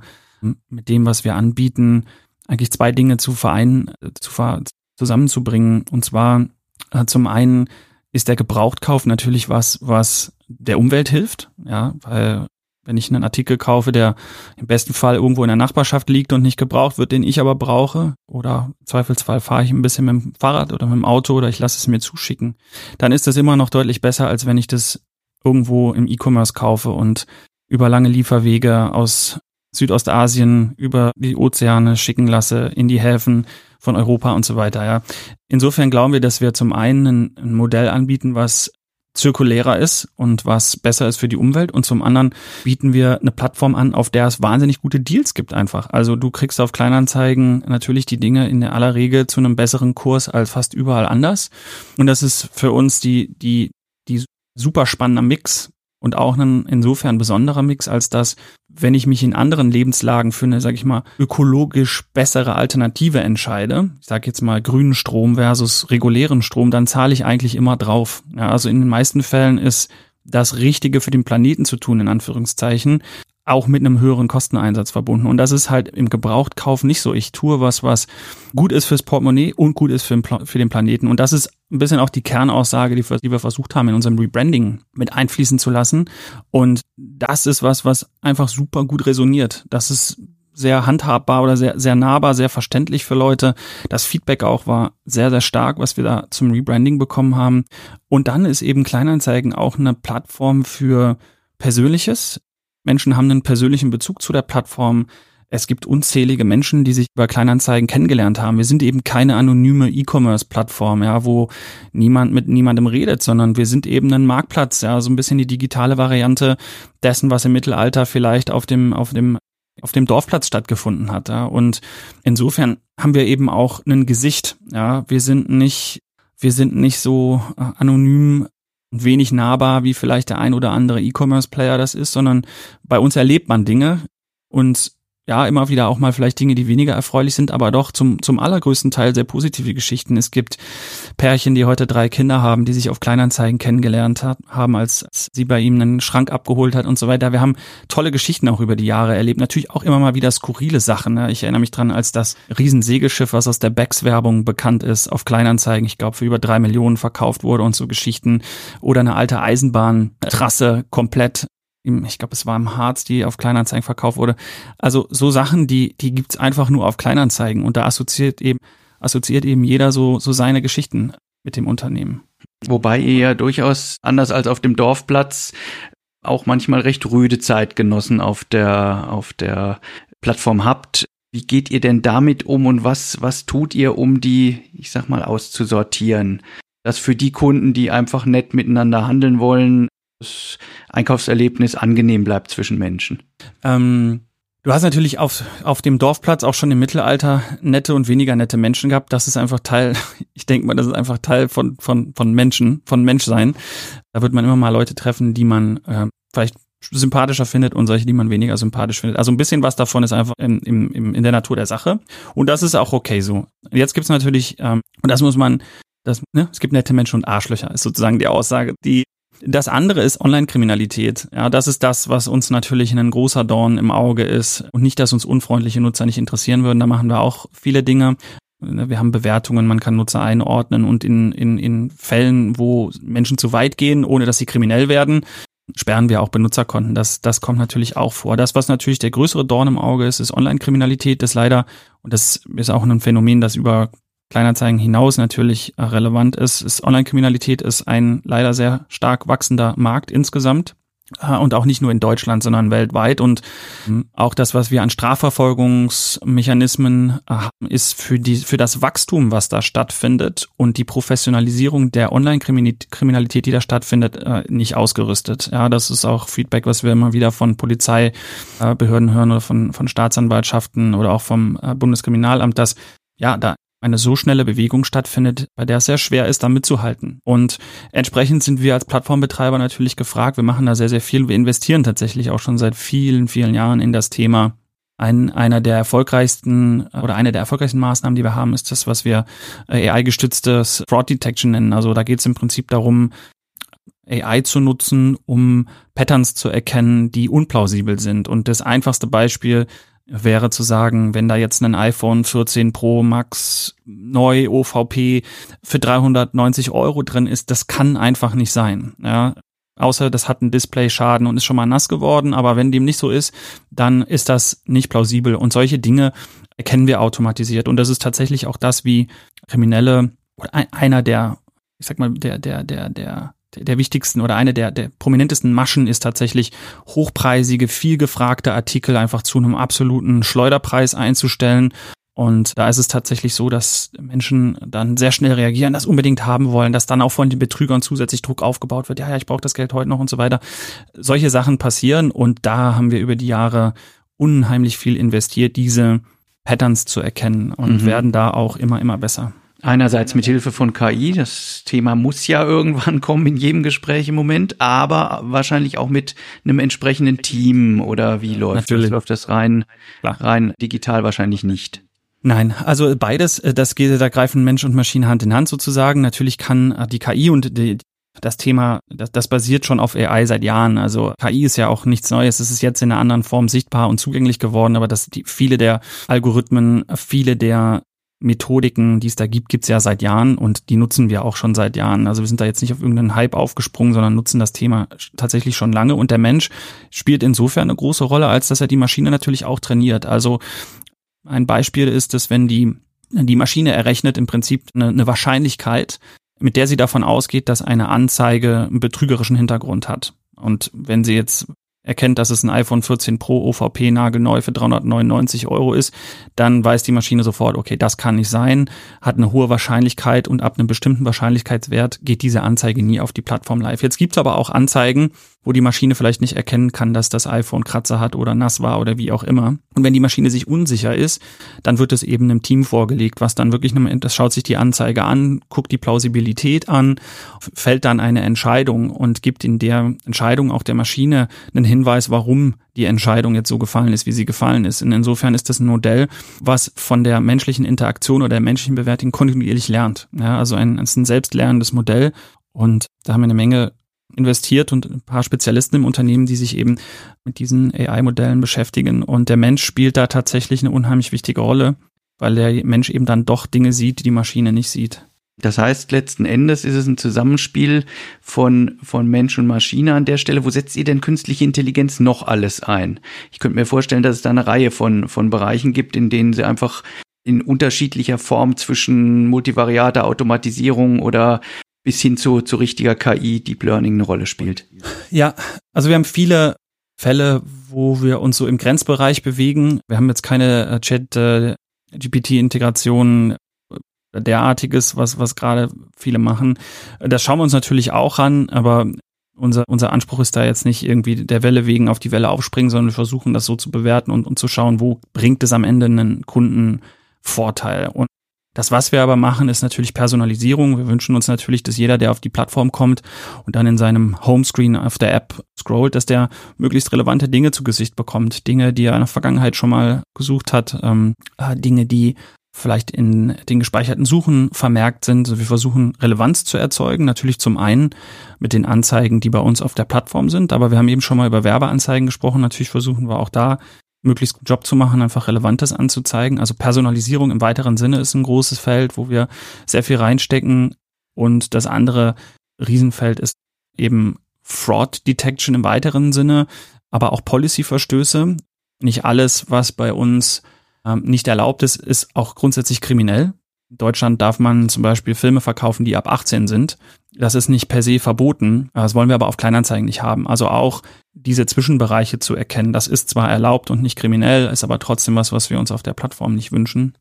mit dem, was wir anbieten, eigentlich zwei Dinge zu vereinen, zu ver zusammenzubringen. Und zwar äh, zum einen ist der Gebrauchtkauf natürlich was, was der Umwelt hilft, ja, weil wenn ich einen Artikel kaufe, der im besten Fall irgendwo in der Nachbarschaft liegt und nicht gebraucht wird, den ich aber brauche, oder im Zweifelsfall fahre ich ein bisschen mit dem Fahrrad oder mit dem Auto oder ich lasse es mir zuschicken, dann ist das immer noch deutlich besser, als wenn ich das irgendwo im E-Commerce kaufe und über lange Lieferwege aus Südostasien über die Ozeane schicken lasse, in die Häfen von Europa und so weiter. Ja. Insofern glauben wir, dass wir zum einen ein, Modell anbieten, was zirkulärer ist und was besser ist für die Umwelt. Und zum anderen bieten wir eine Plattform an, auf der es wahnsinnig gute Deals gibt einfach. Also du kriegst auf Kleinanzeigen natürlich die Dinge in der aller Regel zu einem besseren Kurs als fast überall anders. Und das ist für uns die, die, die super spannender Mix und auch ein insofern besonderer Mix, als dass, wenn ich mich in anderen Lebenslagen für eine, sag ich mal, ökologisch bessere Alternative entscheide, ich sage jetzt mal grünen Strom versus regulären Strom, dann zahle ich eigentlich immer drauf. Ja, also in den meisten Fällen ist das Richtige für den Planeten zu tun, in Anführungszeichen, auch mit einem höheren Kosteneinsatz verbunden. Und das ist halt im Gebrauchtkauf nicht so. Ich tue was, was gut ist fürs Portemonnaie und gut ist für den, für den Planeten. Und das ist ein bisschen auch die Kernaussage, die, die wir versucht haben, in unserem Rebranding mit einfließen zu lassen. Und das ist was, was einfach super gut resoniert. Das ist sehr handhabbar oder sehr, sehr nahbar, sehr verständlich für Leute. Das Feedback auch war sehr, sehr stark, was wir da zum Rebranding bekommen haben. Und dann ist eben Kleinanzeigen auch eine Plattform für Persönliches. Menschen haben einen persönlichen Bezug zu der Plattform. Es gibt unzählige Menschen, die sich über Kleinanzeigen kennengelernt haben. Wir sind eben keine anonyme E-Commerce-Plattform, ja, wo niemand mit niemandem redet, sondern wir sind eben ein Marktplatz, ja, so ein bisschen die digitale Variante dessen, was im Mittelalter vielleicht auf dem, auf dem, auf dem Dorfplatz stattgefunden hat, ja. Und insofern haben wir eben auch ein Gesicht, ja. Wir sind nicht, wir sind nicht so äh, anonym und wenig nahbar, wie vielleicht der ein oder andere E-Commerce-Player das ist, sondern bei uns erlebt man Dinge und ja, immer wieder auch mal vielleicht Dinge, die weniger erfreulich sind, aber doch zum, zum allergrößten Teil sehr positive Geschichten. Es gibt Pärchen, die heute drei Kinder haben, die sich auf Kleinanzeigen kennengelernt hat, haben, als sie bei ihm einen Schrank abgeholt hat und so weiter. Wir haben tolle Geschichten auch über die Jahre erlebt. Natürlich auch immer mal wieder skurrile Sachen. Ne? Ich erinnere mich dran, als das Riesensegelschiff, was aus der Becks-Werbung bekannt ist, auf Kleinanzeigen, ich glaube, für über drei Millionen verkauft wurde und so Geschichten. Oder eine alte Eisenbahntrasse komplett ich glaube, es war im Harz, die auf Kleinanzeigen verkauft wurde. Also so Sachen, die, die gibt's einfach nur auf Kleinanzeigen und da assoziiert eben, assoziiert eben jeder so, so seine Geschichten mit dem Unternehmen. Wobei ihr ja durchaus anders als auf dem Dorfplatz auch manchmal recht rüde Zeitgenossen auf der, auf der Plattform habt. Wie geht ihr denn damit um und was, was tut ihr, um die, ich sag mal, auszusortieren? Dass für die Kunden, die einfach nett miteinander handeln wollen, das Einkaufserlebnis angenehm bleibt zwischen Menschen? Ähm, Du hast natürlich auf, auf dem Dorfplatz auch schon im Mittelalter nette und weniger nette Menschen gehabt. Das ist einfach Teil, ich denke mal, das ist einfach Teil von, von, von Menschen, von Menschsein. Da wird man immer mal Leute treffen, die man äh, vielleicht sympathischer findet und solche, die man weniger sympathisch findet. Also ein bisschen was davon ist einfach im, im, in der Natur der Sache. Und das ist auch okay so. Jetzt gibt's natürlich, ähm, und das muss man, das, ne, es gibt nette Menschen und Arschlöcher, ist sozusagen die Aussage, die das andere ist Online-Kriminalität. Ja, das ist das, was uns natürlich ein großer Dorn im Auge ist. Und nicht, dass uns unfreundliche Nutzer nicht interessieren würden. Da machen wir auch viele Dinge. Wir haben Bewertungen, man kann Nutzer einordnen und in, in, in Fällen, wo Menschen zu weit gehen, ohne dass sie kriminell werden, sperren wir auch Benutzerkonten. Das, das kommt natürlich auch vor. Das, was natürlich der größere Dorn im Auge ist, ist Online-Kriminalität, das leider, und das ist auch ein Phänomen, das über Kleinanzeigen hinaus natürlich relevant ist, ist Online-Kriminalität ist ein leider sehr stark wachsender Markt insgesamt äh, und auch nicht nur in Deutschland, sondern weltweit. Und ähm, auch das, was wir an Strafverfolgungsmechanismen äh, haben, ist für die, für das Wachstum, was da stattfindet und die Professionalisierung der Online-Kriminalität, die da stattfindet, äh, nicht ausgerüstet. Ja, das ist auch Feedback, was wir immer wieder von Polizeibehörden hören oder von, von Staatsanwaltschaften oder auch vom Bundeskriminalamt, dass ja, da eine so schnelle Bewegung stattfindet, bei der es sehr schwer ist, da mitzuhalten. Und entsprechend sind wir als Plattformbetreiber natürlich gefragt. Wir machen da sehr, sehr viel. Wir investieren tatsächlich auch schon seit vielen, vielen Jahren in das Thema. Ein, einer der erfolgreichsten oder eine der erfolgreichsten Maßnahmen, die wir haben, ist das, was wir äh, AI-gestütztes Fraud Detection nennen. Also da geht es im Prinzip darum, AI zu nutzen, um Patterns zu erkennen, die unplausibel sind. Und das einfachste Beispiel wäre zu sagen, wenn da jetzt ein iPhone 14 Pro Max neu OVP für 390 Euro drin ist, das kann einfach nicht sein. Ja, außer das hat einen Display-Schaden und ist schon mal nass geworden. Aber wenn dem nicht so ist, dann ist das nicht plausibel. Und solche Dinge erkennen wir automatisiert. Und das ist tatsächlich auch das, wie Kriminelle oder einer der, ich sag mal, der, der, der, der der wichtigsten oder eine der, der prominentesten Maschen ist tatsächlich hochpreisige, viel gefragte Artikel einfach zu einem absoluten Schleuderpreis einzustellen. Und da ist es tatsächlich so, dass Menschen dann sehr schnell reagieren, das unbedingt haben wollen, dass dann auch von den Betrügern zusätzlich Druck aufgebaut wird. Ja, ja, ich brauche das Geld heute noch und so weiter. Solche Sachen passieren und da haben wir über die Jahre unheimlich viel investiert, diese Patterns zu erkennen und mhm. werden da auch immer, immer besser. Einerseits mit Hilfe von KI, das Thema muss ja irgendwann kommen in jedem Gespräch im Moment, aber wahrscheinlich auch mit einem entsprechenden Team oder wie läuft Natürlich. das? Läuft das rein, rein digital wahrscheinlich nicht? Nein, also beides, äh, das geht, da greifen Mensch und Maschine Hand in Hand sozusagen. Natürlich kann äh, die KI und die, das Thema, das, das basiert schon auf AI seit Jahren. Also KI ist ja auch nichts Neues. Es ist jetzt in einer anderen Form sichtbar und zugänglich geworden, aber dass die, viele der Algorithmen, viele der Methodiken, die es da gibt, gibt's ja seit Jahren und die nutzen wir auch schon seit Jahren. Also wir sind da jetzt nicht auf irgendeinen Hype aufgesprungen, sondern nutzen das Thema tatsächlich schon lange. Und der Mensch spielt insofern eine große Rolle, als dass er die Maschine natürlich auch trainiert. Also ein Beispiel ist es, wenn die, die Maschine errechnet im Prinzip eine, eine Wahrscheinlichkeit, mit der sie davon ausgeht, dass eine Anzeige einen betrügerischen Hintergrund hat. Und wenn sie jetzt erkennt, dass es ein iPhone 14 Pro OVP nagelneu für 399 Euro ist, dann weiß die Maschine sofort, okay, das kann nicht sein, hat eine hohe Wahrscheinlichkeit und ab einem bestimmten Wahrscheinlichkeitswert geht diese Anzeige nie auf die Plattform live. Jetzt gibt's aber auch Anzeigen, wo die Maschine vielleicht nicht erkennen kann, dass das iPhone Kratzer hat oder nass war oder wie auch immer. Und wenn die Maschine sich unsicher ist, dann wird es eben einem Team vorgelegt, was dann wirklich, das schaut sich die Anzeige an, guckt die Plausibilität an, fällt dann eine Entscheidung und gibt in der Entscheidung auch der Maschine einen Hinweis, warum die Entscheidung jetzt so gefallen ist, wie sie gefallen ist. Und insofern ist das ein Modell, was von der menschlichen Interaktion oder der menschlichen Bewertung kontinuierlich lernt. Ja, also ein, ein selbstlernendes Modell. Und da haben wir eine Menge investiert und ein paar Spezialisten im Unternehmen, die sich eben mit diesen AI-Modellen beschäftigen. Und der Mensch spielt da tatsächlich eine unheimlich wichtige Rolle, weil der Mensch eben dann doch Dinge sieht, die die Maschine nicht sieht. Das heißt, letzten Endes ist es ein Zusammenspiel von, von Mensch und Maschine an der Stelle. Wo setzt ihr denn künstliche Intelligenz noch alles ein? Ich könnte mir vorstellen, dass es da eine Reihe von, von Bereichen gibt, in denen sie einfach in unterschiedlicher Form zwischen multivariater Automatisierung oder bis hin zu, zu richtiger KI Deep Learning eine Rolle spielt. Ja, also wir haben viele Fälle, wo wir uns so im Grenzbereich bewegen. Wir haben jetzt keine äh, Chat-GPT-Integration äh, derartiges, was, was gerade viele machen. Das schauen wir uns natürlich auch an, aber Unser, unser Anspruch ist da jetzt nicht irgendwie der Welle wegen auf die Welle aufspringen, sondern wir versuchen das so zu bewerten und, und zu schauen, wo bringt es am Ende einen Kundenvorteil. Und das, was wir aber machen, ist natürlich Personalisierung. Wir wünschen uns natürlich, dass jeder, der auf die Plattform kommt und dann in seinem Homescreen auf der App scrollt, dass der möglichst relevante Dinge zu Gesicht bekommt. Dinge, die er in der Vergangenheit schon mal gesucht hat, ähm, äh, Dinge, die vielleicht in den gespeicherten Suchen vermerkt sind. Also wir versuchen Relevanz zu erzeugen, natürlich zum einen mit den Anzeigen, die bei uns auf der Plattform sind, aber wir haben eben schon mal über Werbeanzeigen gesprochen. Natürlich versuchen wir auch da möglichst guten Job zu machen, einfach Relevantes anzuzeigen. Also Personalisierung im weiteren Sinne ist ein großes Feld, wo wir sehr viel reinstecken. Und das andere Riesenfeld ist eben Fraud Detection im weiteren Sinne, aber auch Policy-Verstöße. Nicht alles, was bei uns ähm, nicht erlaubt ist, ist auch grundsätzlich kriminell. In Deutschland darf man zum Beispiel Filme verkaufen, die ab 18 sind. Das ist nicht per se verboten. Das wollen wir aber auf Kleinanzeigen nicht haben. Also auch diese Zwischenbereiche zu erkennen. Das ist zwar erlaubt und nicht kriminell, ist aber trotzdem was, was wir uns auf der Plattform nicht wünschen.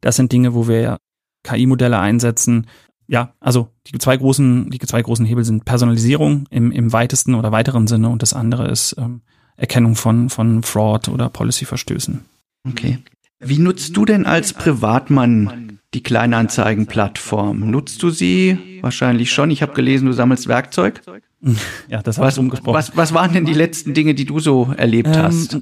Das sind Dinge, wo wir KI-Modelle einsetzen. Ja, also die zwei großen, die zwei großen Hebel sind Personalisierung im, im weitesten oder weiteren Sinne und das andere ist ähm, Erkennung von, von Fraud oder Policy-Verstößen. Okay. Wie nutzt du denn als Privatmann die Kleinanzeigenplattform? Nutzt du sie? Wahrscheinlich schon. Ich habe gelesen, du sammelst Werkzeug. Ja, das was, umgesprochen. Was, was waren denn die letzten Dinge, die du so erlebt ähm, hast?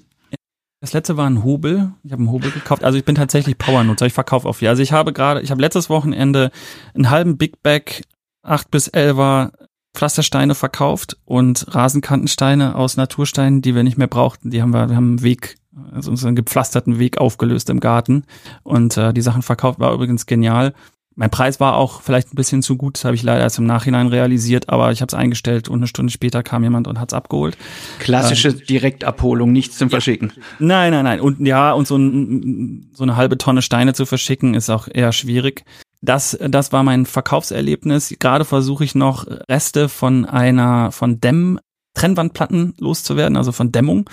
Das letzte war ein Hobel. Ich habe einen Hobel gekauft. Also ich bin tatsächlich Powernutzer. Ich verkaufe auf viel. Also ich habe gerade, ich habe letztes Wochenende einen halben Big Bag 8 bis 11er Pflastersteine verkauft und Rasenkantensteine aus Natursteinen, die wir nicht mehr brauchten. Die haben wir, wir haben einen Weg also unseren gepflasterten Weg aufgelöst im Garten und äh, die Sachen verkauft, war übrigens genial. Mein Preis war auch vielleicht ein bisschen zu gut, das habe ich leider erst im Nachhinein realisiert, aber ich habe es eingestellt und eine Stunde später kam jemand und hat es abgeholt. Klassische ähm, Direktabholung, nichts zum ja. Verschicken. Nein, nein, nein. Und ja, und so, ein, so eine halbe Tonne Steine zu verschicken, ist auch eher schwierig. Das, das war mein Verkaufserlebnis. Gerade versuche ich noch Reste von einer, von Dämm, Trennwandplatten loszuwerden, also von Dämmung.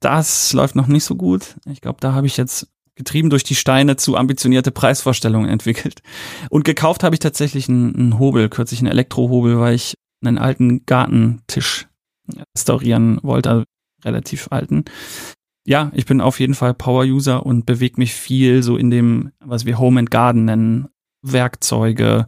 Das läuft noch nicht so gut. Ich glaube, da habe ich jetzt getrieben durch die Steine zu ambitionierte Preisvorstellungen entwickelt. Und gekauft habe ich tatsächlich einen, einen Hobel, kürzlich einen Elektrohobel, weil ich einen alten Gartentisch restaurieren wollte, also relativ alten. Ja, ich bin auf jeden Fall Power-User und bewege mich viel so in dem, was wir Home and Garden nennen. Werkzeuge,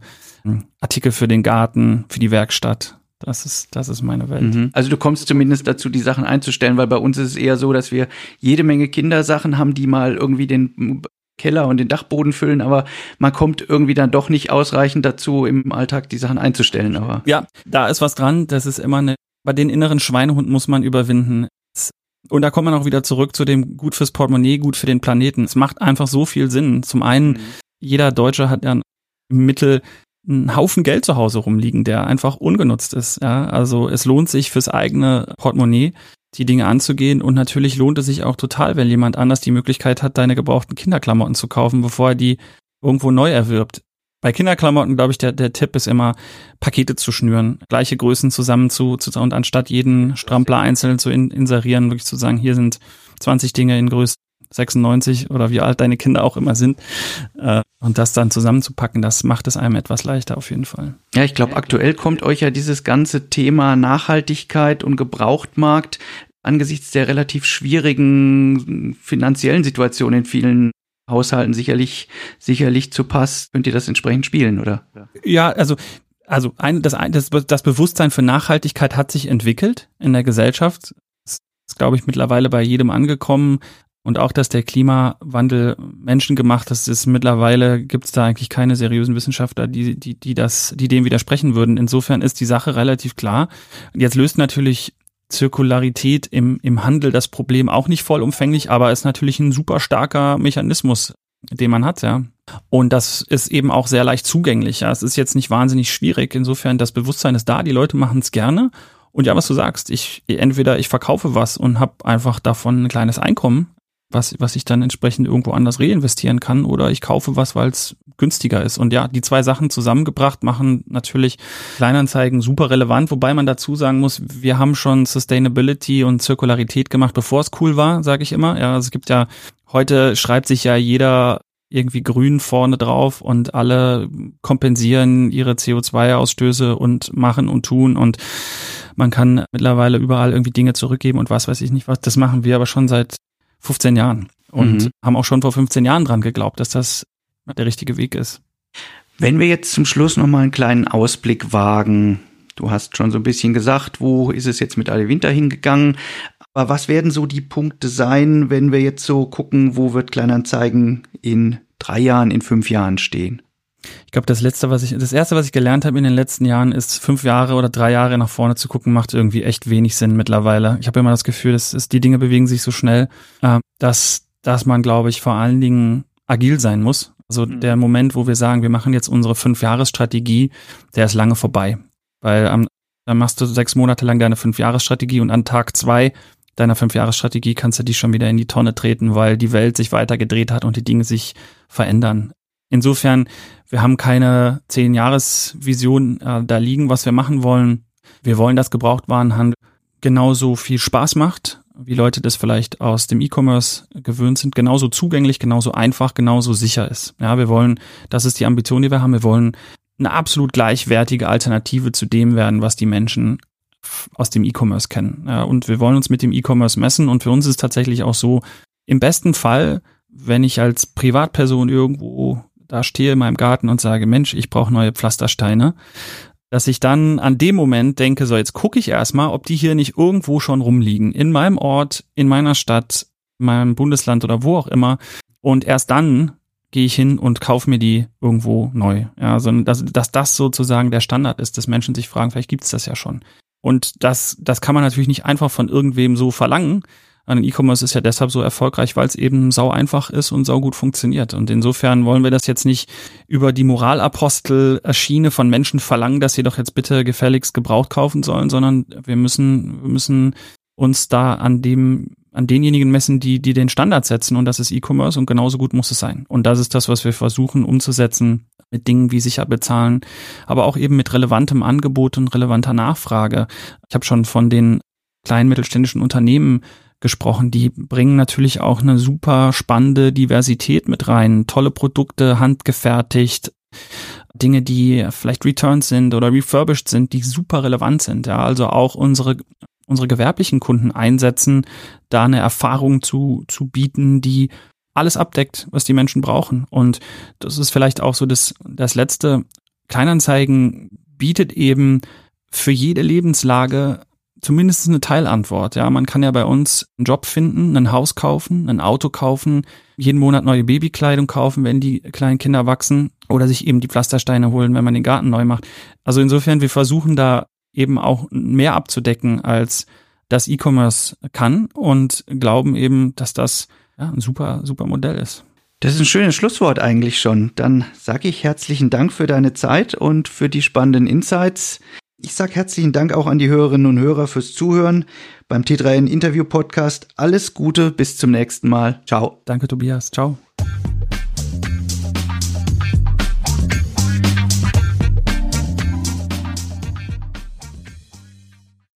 Artikel für den Garten, für die Werkstatt. Das ist, das ist meine Welt. Mhm. Also du kommst zumindest dazu, die Sachen einzustellen, weil bei uns ist es eher so, dass wir jede Menge Kindersachen haben, die mal irgendwie den Keller und den Dachboden füllen, aber man kommt irgendwie dann doch nicht ausreichend dazu, im Alltag die Sachen einzustellen. Aber ja, da ist was dran. Das ist immer eine. Bei den inneren Schweinehund muss man überwinden. Und da kommt man auch wieder zurück zu dem gut fürs Portemonnaie, gut für den Planeten. Es macht einfach so viel Sinn. Zum einen, mhm. jeder Deutsche hat ja im Mittel einen Haufen Geld zu Hause rumliegen, der einfach ungenutzt ist. Ja? Also es lohnt sich fürs eigene Portemonnaie die Dinge anzugehen und natürlich lohnt es sich auch total, wenn jemand anders die Möglichkeit hat, deine gebrauchten Kinderklamotten zu kaufen, bevor er die irgendwo neu erwirbt. Bei Kinderklamotten, glaube ich, der, der Tipp ist immer, Pakete zu schnüren, gleiche Größen zusammen zu, zu und anstatt jeden Strampler einzeln zu in, inserieren, wirklich zu sagen, hier sind 20 Dinge in Größe 96 oder wie alt deine Kinder auch immer sind. Äh, und das dann zusammenzupacken, das macht es einem etwas leichter auf jeden Fall. Ja, ich glaube, aktuell kommt euch ja dieses ganze Thema Nachhaltigkeit und Gebrauchtmarkt angesichts der relativ schwierigen finanziellen Situation in vielen Haushalten sicherlich, sicherlich zu Pass. Könnt ihr das entsprechend spielen, oder? Ja, also also ein, das, das, das Bewusstsein für Nachhaltigkeit hat sich entwickelt in der Gesellschaft. Das ist, glaube ich, mittlerweile bei jedem angekommen. Und auch, dass der Klimawandel menschengemacht ist, ist mittlerweile gibt es da eigentlich keine seriösen Wissenschaftler, die, die, die das, die dem widersprechen würden. Insofern ist die Sache relativ klar. Jetzt löst natürlich Zirkularität im, im Handel das Problem auch nicht vollumfänglich, aber ist natürlich ein super starker Mechanismus, den man hat, ja. Und das ist eben auch sehr leicht zugänglich. Ja. Es ist jetzt nicht wahnsinnig schwierig. Insofern, das Bewusstsein ist da, die Leute machen es gerne. Und ja, was du sagst, ich entweder ich verkaufe was und habe einfach davon ein kleines Einkommen, was, was ich dann entsprechend irgendwo anders reinvestieren kann oder ich kaufe was, weil es günstiger ist. Und ja, die zwei Sachen zusammengebracht machen natürlich Kleinanzeigen super relevant, wobei man dazu sagen muss, wir haben schon Sustainability und Zirkularität gemacht, bevor es cool war, sage ich immer. Ja, also es gibt ja, heute schreibt sich ja jeder irgendwie grün vorne drauf und alle kompensieren ihre CO2-Ausstöße und machen und tun und man kann mittlerweile überall irgendwie Dinge zurückgeben und was weiß ich nicht was. Das machen wir aber schon seit 15 Jahren und mhm. haben auch schon vor 15 Jahren dran geglaubt, dass das der richtige Weg ist. Wenn wir jetzt zum Schluss noch mal einen kleinen Ausblick wagen, du hast schon so ein bisschen gesagt, wo ist es jetzt mit alle Winter hingegangen, aber was werden so die Punkte sein, wenn wir jetzt so gucken, wo wird Kleinanzeigen in drei Jahren, in fünf Jahren stehen? Ich glaube, das letzte, was ich, das erste, was ich gelernt habe in den letzten Jahren, ist fünf Jahre oder drei Jahre nach vorne zu gucken, macht irgendwie echt wenig Sinn mittlerweile. Ich habe immer das Gefühl, dass ist, die Dinge bewegen sich so schnell, äh, dass, dass man, glaube ich, vor allen Dingen agil sein muss. Also mhm. der Moment, wo wir sagen, wir machen jetzt unsere Fünf-Jahres-Strategie, der ist lange vorbei. Weil am, dann machst du sechs Monate lang deine Fünf-Jahres-Strategie und an Tag zwei deiner Fünf-Jahres-Strategie kannst du die schon wieder in die Tonne treten, weil die Welt sich weiter gedreht hat und die Dinge sich verändern. Insofern, wir haben keine Zehn-Jahres-Vision äh, da liegen, was wir machen wollen. Wir wollen, dass Gebrauchtwarenhandel genauso viel Spaß macht, wie Leute das vielleicht aus dem E-Commerce gewöhnt sind, genauso zugänglich, genauso einfach, genauso sicher ist. Ja, wir wollen, das ist die Ambition, die wir haben. Wir wollen eine absolut gleichwertige Alternative zu dem werden, was die Menschen aus dem E-Commerce kennen. Ja, und wir wollen uns mit dem E-Commerce messen. Und für uns ist es tatsächlich auch so, im besten Fall, wenn ich als Privatperson irgendwo da stehe in meinem Garten und sage, Mensch, ich brauche neue Pflastersteine, dass ich dann an dem Moment denke, so jetzt gucke ich erstmal, ob die hier nicht irgendwo schon rumliegen. In meinem Ort, in meiner Stadt, in meinem Bundesland oder wo auch immer. Und erst dann gehe ich hin und kaufe mir die irgendwo neu. Ja, also dass, dass das sozusagen der Standard ist, dass Menschen sich fragen, vielleicht gibt es das ja schon. Und das, das kann man natürlich nicht einfach von irgendwem so verlangen. Ein E-Commerce ist ja deshalb so erfolgreich, weil es eben sau einfach ist und sau gut funktioniert. Und insofern wollen wir das jetzt nicht über die Moralapostel-Schiene von Menschen verlangen, dass sie doch jetzt bitte gefälligst gebraucht kaufen sollen, sondern wir müssen, wir müssen uns da an dem an denjenigen messen, die, die den Standard setzen und das ist E-Commerce und genauso gut muss es sein. Und das ist das, was wir versuchen umzusetzen mit Dingen wie sicher bezahlen, aber auch eben mit relevantem Angebot und relevanter Nachfrage. Ich habe schon von den kleinen mittelständischen Unternehmen gesprochen, die bringen natürlich auch eine super spannende Diversität mit rein, tolle Produkte, handgefertigt, Dinge, die vielleicht Returns sind oder refurbished sind, die super relevant sind. Ja, also auch unsere unsere gewerblichen Kunden einsetzen, da eine Erfahrung zu, zu bieten, die alles abdeckt, was die Menschen brauchen. Und das ist vielleicht auch so das, das letzte. Kleinanzeigen bietet eben für jede Lebenslage zumindest eine Teilantwort. Ja, man kann ja bei uns einen Job finden, ein Haus kaufen, ein Auto kaufen, jeden Monat neue Babykleidung kaufen, wenn die kleinen Kinder wachsen oder sich eben die Pflastersteine holen, wenn man den Garten neu macht. Also insofern, wir versuchen da eben auch mehr abzudecken, als das E-Commerce kann und glauben eben, dass das ja, ein super, super Modell ist. Das ist ein schönes Schlusswort eigentlich schon. Dann sage ich herzlichen Dank für deine Zeit und für die spannenden Insights. Ich sage herzlichen Dank auch an die Hörerinnen und Hörer fürs Zuhören beim T3N Interview Podcast. Alles Gute, bis zum nächsten Mal. Ciao. Danke, Tobias. Ciao.